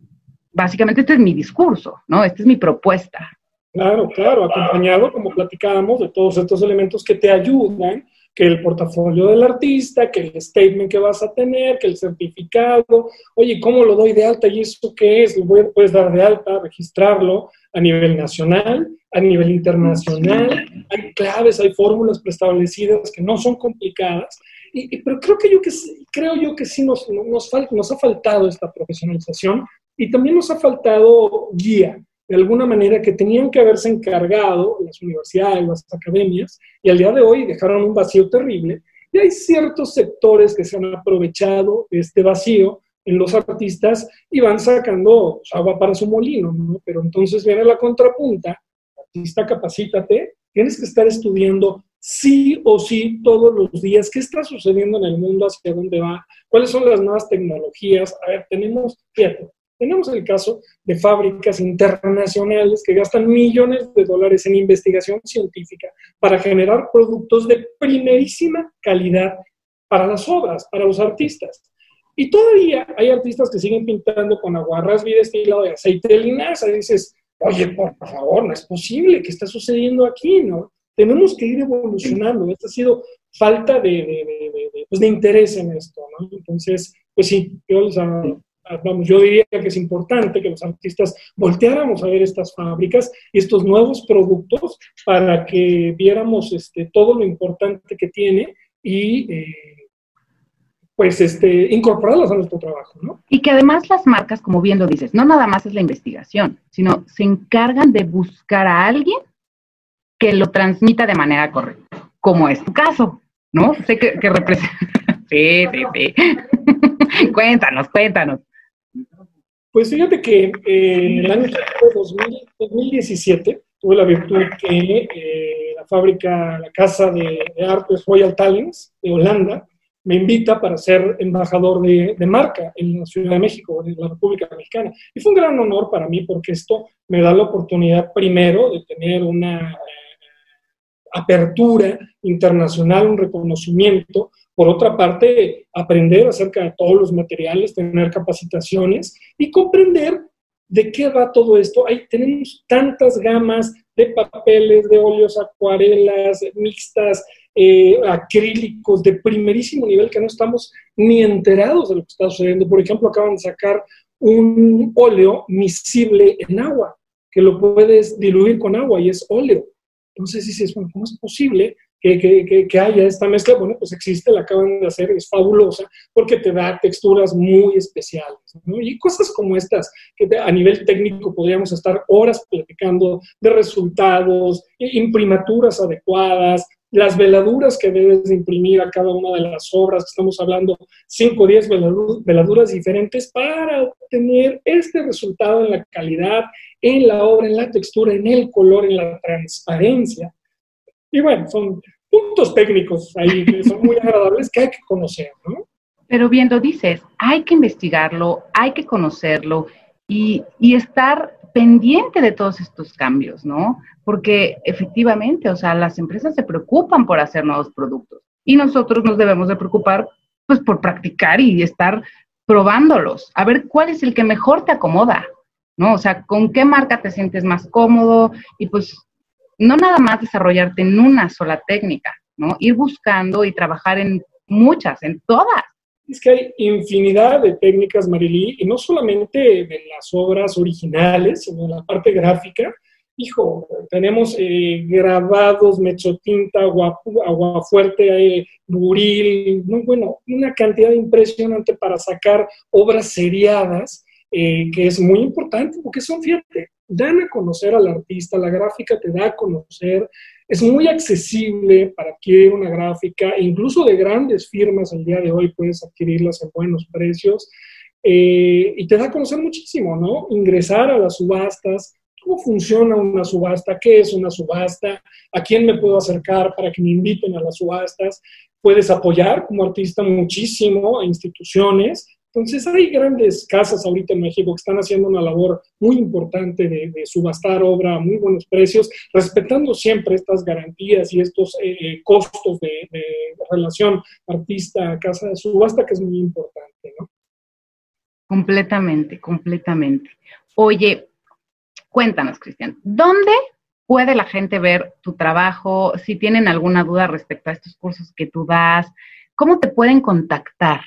básicamente este es mi discurso, ¿no? Esta es mi propuesta. Claro, claro, acompañado, como platicábamos, de todos estos elementos que te ayudan que el portafolio del artista, que el statement que vas a tener, que el certificado, oye, ¿cómo lo doy de alta? ¿Y eso qué es? Lo puedes dar de alta, registrarlo a nivel nacional, a nivel internacional. Hay claves, hay fórmulas preestablecidas que no son complicadas. Y, pero creo, que yo que, creo yo que sí nos, nos, nos ha faltado esta profesionalización y también nos ha faltado guía de alguna manera que tenían que haberse encargado las universidades, las academias, y al día de hoy dejaron un vacío terrible. Y hay ciertos sectores que se han aprovechado de este vacío en los artistas y van sacando agua para su molino, ¿no? Pero entonces viene la contrapunta, artista, capacítate, tienes que estar estudiando sí o sí todos los días qué está sucediendo en el mundo, hacia dónde va, cuáles son las nuevas tecnologías. A ver, tenemos, fíjate, tenemos el caso de fábricas internacionales que gastan millones de dólares en investigación científica para generar productos de primerísima calidad para las obras, para los artistas. Y todavía hay artistas que siguen pintando con aguarras y destilado de aceite de linaza. Y dices, oye, por favor, no es posible, ¿qué está sucediendo aquí? ¿no? Tenemos que ir evolucionando. Esta ha sido falta de, de, pues, de interés en esto. ¿no? Entonces, pues sí, yo les vamos, yo diría que es importante que los artistas volteáramos a ver estas fábricas y estos nuevos productos para que viéramos este, todo lo importante que tiene y eh, pues este, incorporarlas a nuestro trabajo. ¿no? Y que además las marcas, como bien lo dices, no nada más es la investigación, sino se encargan de buscar a alguien que lo transmita de manera correcta, como es tu caso, ¿no? Sé que, que representa... Sí, sí, sí. cuéntanos, cuéntanos. Pues fíjate que eh, en el año 2017 tuve la virtud que eh, la fábrica, la Casa de, Artes Royal Talents de Holanda, me invita para ser embajador de, marca en la Ciudad de México, en la República Mexicana. Y fue un gran honor para mí porque esto me da la oportunidad primero de tener una eh, apertura internacional, un reconocimiento por otra parte, aprender acerca de todos los materiales, tener capacitaciones y comprender ¿De qué va todo esto? Ahí tenemos tantas gamas de papeles, de óleos, acuarelas, mixtas, eh, acrílicos de primerísimo nivel que no estamos ni enterados de lo que está sucediendo. Por ejemplo, acaban de sacar un óleo miscible en agua, que lo puedes diluir con agua y es óleo. Entonces dices, bueno, ¿cómo es posible que, haya esta mezcla, bueno, pues existe, la acaban de hacer, es fabulosa, porque te da texturas muy especiales. Y cosas como estas, que a nivel técnico podríamos estar horas platicando de resultados, imprimaturas adecuadas, las veladuras que debes de imprimir a cada una de las obras, que estamos hablando 5 o 10 veladuras diferentes para obtener este resultado en la calidad, en la obra, en la textura, en el color, en la transparencia. Y bueno, son puntos técnicos ahí que son muy agradables que hay que conocer, ¿no? Pero viendo, dices, hay que investigarlo, hay que conocerlo y, y estar pendiente de todos estos cambios, ¿no? Porque efectivamente, o sea, las empresas se preocupan por hacer nuevos productos y nosotros nos debemos de preocupar, pues, por practicar y estar probándolos, a ver cuál es el que mejor te acomoda, ¿no? O sea, con qué marca te sientes más cómodo y pues no nada más desarrollarte en una sola técnica, ¿no? Ir buscando y trabajar en muchas, en todas. Es que hay infinidad de técnicas, Marilí, y no solamente de las obras originales, sino de la parte gráfica. Hijo, tenemos eh, grabados, mechotinta, agua, agua fuerte, eh, buril, no, bueno, una cantidad impresionante para sacar obras seriadas, eh, que es muy importante, porque son, fíjate, dan a conocer al artista, la gráfica te da a conocer, es muy accesible para adquirir una gráfica, incluso de grandes firmas el día de hoy puedes adquirirlas en buenos precios eh, y te da a conocer muchísimo, ¿no? Ingresar a las subastas, cómo funciona una subasta, qué es una subasta, a quién me puedo acercar para que me inviten a las subastas. Puedes apoyar como artista muchísimo a instituciones entonces hay grandes casas ahorita en México que están haciendo una labor muy importante de, subastar obra a muy buenos precios, respetando siempre estas garantías y estos eh, eh, costos de, relación artista-casa de subasta, que es muy importante, ¿no? Completamente, completamente. Oye, cuéntanos, Cristian, ¿dónde puede la gente ver tu trabajo? Si tienen alguna duda respecto a estos cursos que tú das, ¿cómo te pueden contactar?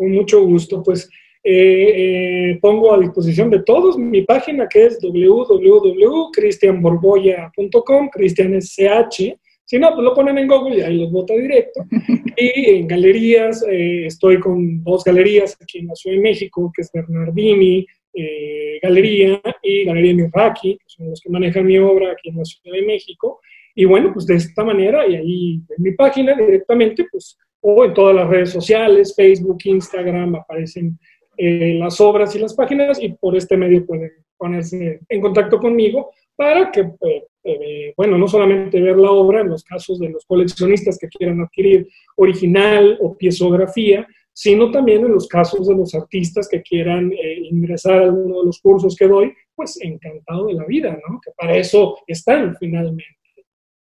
Con mucho gusto, pues eh, eh, pongo a disposición de todos mi página que es www.cristianborboya.com, Cristian SH. Si no, pues lo ponen en Google y ahí los bota directo. Y en galerías, eh, estoy con dos galerías aquí en la Ciudad de México, que es Bernardini Galería y Galería Mirraki, que son los que manejan mi obra aquí en la Ciudad de México. Y bueno, pues de esta manera, y ahí en mi página directamente, pues o en todas las redes sociales, Facebook, Instagram, aparecen eh, las obras y las páginas y por este medio pueden ponerse en contacto conmigo para que, eh, eh, bueno, no solamente ver la obra en los casos de los coleccionistas que quieran adquirir original o piezografía, sino también en los casos de los artistas que quieran ingresar a alguno de los cursos que doy, pues encantado de la vida, ¿no? Que para eso están finalmente.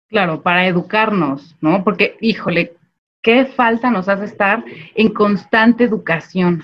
Claro, para educarnos, ¿no? Porque, híjole, qué falta nos hace estar en constante educación,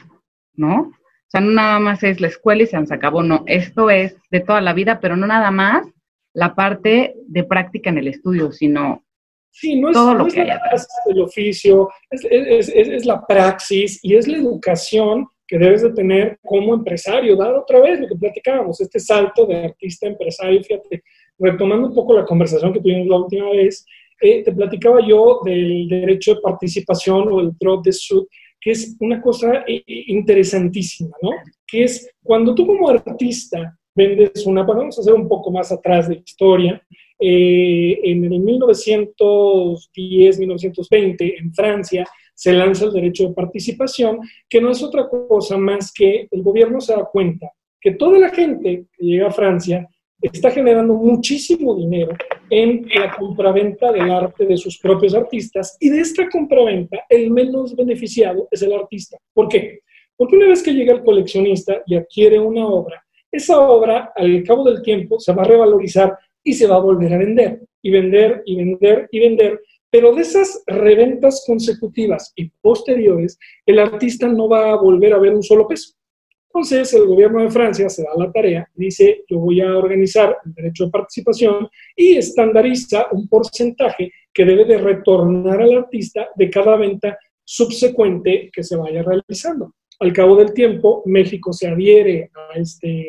¿no? O sea, no nada más es la escuela y se nos acabó, no, esto es de toda la vida, pero no nada más la parte de práctica en el estudio, sino sí, no es, todo lo que hay atrás. El oficio, es, es, es, la praxis y es la educación que debes de tener como empresario, dar otra vez lo que platicábamos, este salto de artista a empresario, fíjate, retomando un poco la conversación que tuvimos la última vez, eh, te platicaba yo del derecho de participación o el drop de suit, que es una cosa eh, eh, interesantísima, ¿no? Que es cuando tú como artista vendes una, vamos a hacer un poco más atrás de historia, en el 1910, 1920, en Francia, se lanza el derecho de participación, que no es otra cosa más que el gobierno se da cuenta que toda la gente que llega a Francia está generando muchísimo dinero en la compraventa del arte de sus propios artistas y de esta compraventa el menos beneficiado es el artista. ¿Por qué? Porque una vez que llega el coleccionista y adquiere una obra, esa obra al cabo del tiempo se va a revalorizar y se va a volver a vender y vender y vender y vender. Pero de esas reventas consecutivas y posteriores, el artista no va a volver a ver un solo peso Entonces, el gobierno de Francia se da la tarea, dice, yo voy a organizar el derecho de participación y estandariza un porcentaje que debe de retornar al artista de cada venta subsecuente que se vaya realizando. Al cabo del tiempo, México se adhiere a este,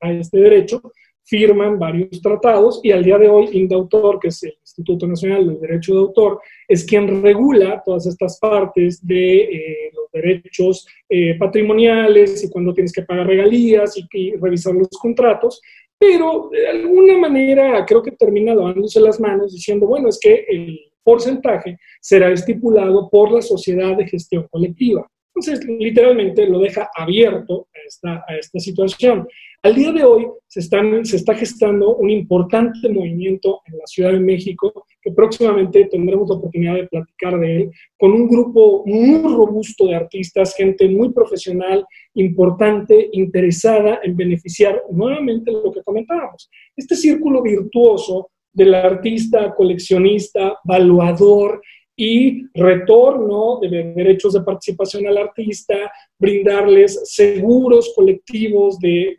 a este derecho, firman varios tratados y al día de hoy Indautor, que es el Instituto Nacional del Derecho de Autor, es quien regula todas estas partes de eh, los derechos eh, patrimoniales y cuando tienes que pagar regalías y, revisar los contratos, pero de alguna manera creo que termina lavándose las manos diciendo, bueno, es que el porcentaje será estipulado por la sociedad de gestión colectiva. Entonces, literalmente lo deja abierto esta, a esta situación. Al día de hoy se, están, se está gestando un importante movimiento en la Ciudad de México, que próximamente tendremos la oportunidad de platicar de él, con un grupo muy robusto de artistas, gente muy profesional, importante, interesada en beneficiar nuevamente lo que comentábamos. Este círculo virtuoso del artista, coleccionista, valuador, y retorno de derechos de participación al artista, brindarles seguros colectivos de,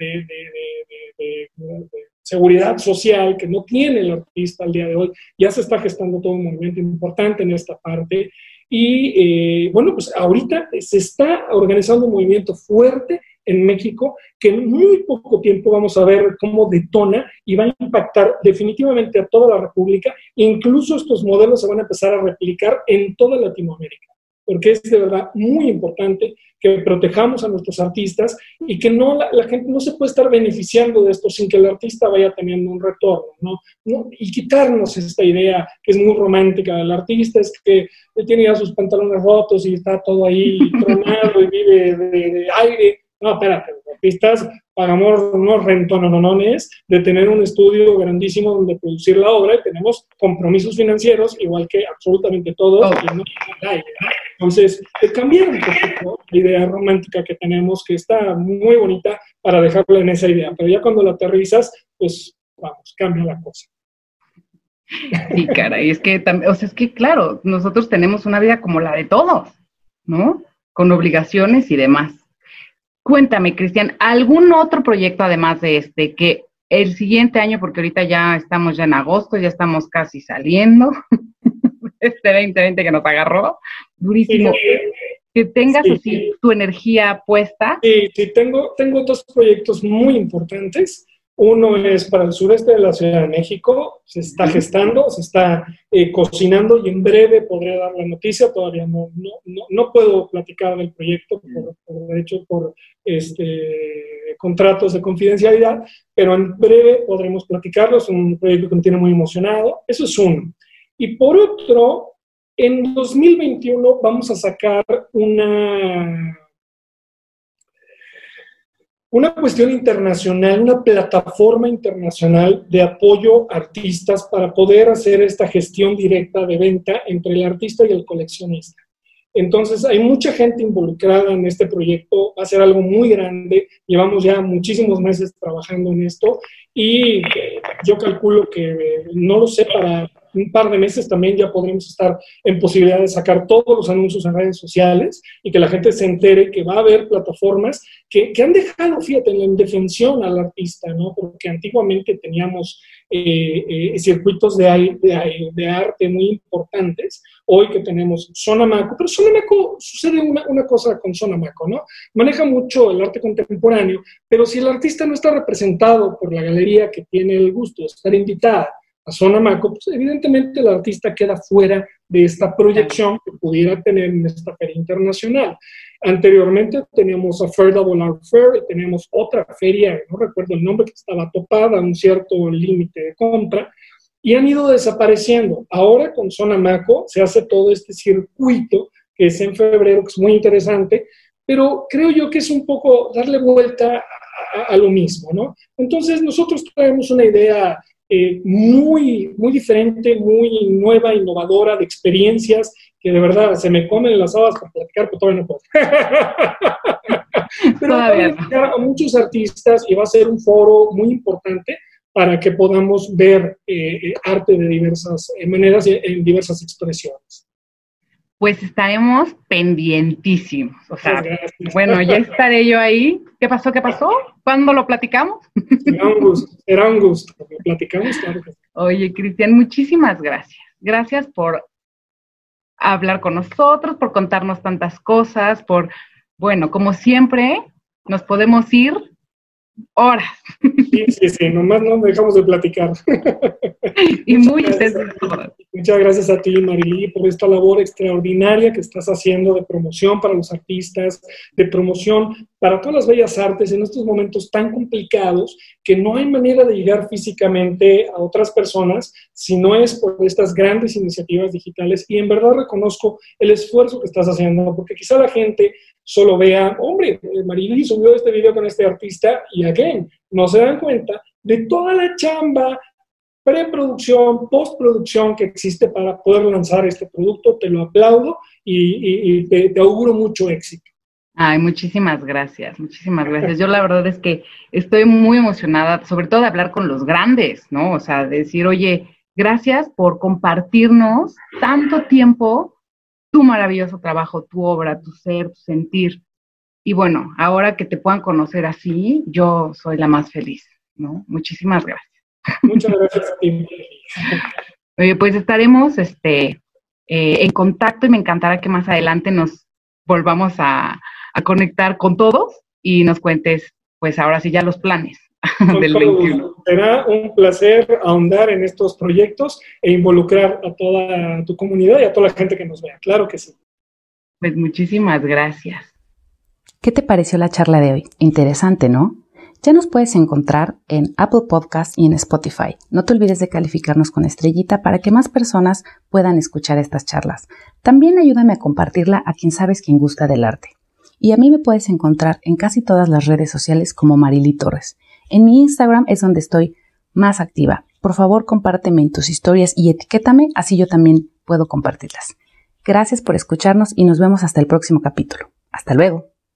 seguridad social que no tiene el artista al día de hoy. Ya se está gestando todo un movimiento importante en esta parte. Y eh, bueno, pues ahorita se está organizando un movimiento fuerte en México que en muy poco tiempo vamos a ver cómo detona y va a impactar definitivamente a toda la República. Incluso estos modelos se van a empezar a replicar en toda Latinoamérica, porque es de verdad muy importante que protejamos a nuestros artistas y que no la, gente no se puede estar beneficiando de esto sin que el artista vaya teniendo un retorno, ¿no? Y quitarnos esta idea que es muy romántica del artista, es que tiene ya sus pantalones rotos y está todo ahí tronado y vive de aire no, espérate, los artistas pagamos unos rentononones de tener un estudio grandísimo donde producir la obra y tenemos compromisos financieros, igual que absolutamente todos. Entonces, cambiar un poquito la idea romántica que tenemos, que está muy bonita, para dejarla en esa idea. Pero ya cuando la aterrizas, pues vamos, cambia la cosa. Sí, caray, es que, o sea, es que claro, nosotros tenemos una vida como la de todos, ¿no? Con obligaciones y demás. Cuéntame, Cristian, ¿algún otro proyecto además de este que el siguiente año, porque ahorita ya estamos ya en agosto, ya estamos casi saliendo, este 2020 que nos agarró, durísimo, que tengas así tu energía puesta? Sí, sí, tengo, tengo dos proyectos muy importantes. Uno es para el sureste de la Ciudad de México, se está gestando, se está eh, cocinando y en breve podré dar la noticia, todavía no, no, no, puedo platicar del proyecto por, por hecho por este, contratos de confidencialidad, pero en breve podremos platicarlo, es un proyecto que me tiene muy emocionado, eso es uno. Y por otro, en 2021 vamos a sacar una una cuestión internacional, una plataforma internacional de apoyo a artistas para poder hacer esta gestión directa de venta entre el artista y el coleccionista. Entonces, hay mucha gente involucrada en este proyecto, va a ser algo muy grande, llevamos ya muchísimos meses trabajando en esto y eh, yo calculo que, eh, no lo sé, para un par de meses también ya podremos estar en posibilidad de sacar todos los anuncios en redes sociales y que la gente se entere que va a haber plataformas que, que han dejado, fíjate, en indefensión al artista, ¿no? Porque antiguamente teníamos eh, eh, circuitos de, arte muy importantes, hoy que tenemos Sonamaco, pero Sonamaco sucede una, una cosa con Sonamaco, ¿no? Maneja mucho el arte contemporáneo, pero si el artista no está representado por la galería que tiene el gusto de estar invitada, a Zona Maco, pues evidentemente el artista queda fuera de esta proyección que pudiera tener en esta feria internacional. Anteriormente teníamos a Double Art Fair y teníamos otra feria, no recuerdo el nombre, que estaba topada a un cierto límite de compra, y han ido desapareciendo. Ahora con Zona Maco se hace todo este circuito que es en febrero, que es muy interesante, pero creo yo que es un poco darle vuelta a, a lo mismo, ¿no? Entonces nosotros traemos una idea eh, muy, muy diferente, muy nueva, innovadora, de experiencias que de verdad se me comen las habas para platicar, pero todavía no puedo. pero todavía a muchos artistas y va a ser un foro muy importante para que podamos ver eh, eh, arte de diversas maneras y en diversas expresiones. Pues estaremos pendientísimos. O sea, bueno, ya estaré yo ahí. ¿Qué pasó? ¿Qué pasó? ¿Cuándo lo platicamos? Será un gusto, será un gusto. Lo platicamos, claro Oye, Cristian, muchísimas gracias. Gracias por hablar con nosotros, por contarnos tantas cosas, por, bueno, como siempre, nos podemos ir horas. Sí, sí, sí, nomás no dejamos de platicar. Y muy Muchas gracias a ti, Marily, por esta labor extraordinaria que estás haciendo de promoción para los artistas, de promoción para todas las bellas artes en estos momentos tan complicados que no hay manera de llegar físicamente a otras personas si no es por estas grandes iniciativas digitales. Y en verdad reconozco el esfuerzo que estás haciendo, porque quizá la gente solo vea, hombre, Marily subió este video con este artista y again, no se dan cuenta de toda la chamba preproducción, postproducción que existe para poder lanzar este producto. Te lo aplaudo y, te, auguro mucho éxito. Ay, muchísimas gracias, muchísimas gracias. Yo la verdad es que estoy muy emocionada, sobre todo de hablar con los grandes, ¿no? O sea, decir, oye, gracias por compartirnos tanto tiempo tu maravilloso trabajo, tu obra, tu ser, tu sentir. Y bueno, ahora que te puedan conocer así, yo soy la más feliz, ¿no? Muchísimas gracias. Muchas gracias a ti. Oye, pues estaremos este, eh, en contacto y me encantará que más adelante nos volvamos a, conectar con todos y nos cuentes, pues ahora sí ya los planes. Del 21. Será un placer ahondar en estos proyectos e involucrar a toda tu comunidad y a toda la gente que nos vea. Claro que sí. Pues muchísimas gracias. ¿Qué te pareció la charla de hoy? Interesante, ¿no? Ya nos puedes encontrar en Apple Podcast y en Spotify. No te olvides de calificarnos con estrellita para que más personas puedan escuchar estas charlas. También ayúdame a compartirla a quien sabes quien gusta del arte. Y a mí me puedes encontrar en casi todas las redes sociales como Marily Torres. En mi Instagram es donde estoy más activa. Por favor, compárteme en tus historias y etiquétame, así yo también puedo compartirlas. Gracias por escucharnos y nos vemos hasta el próximo capítulo. Hasta luego.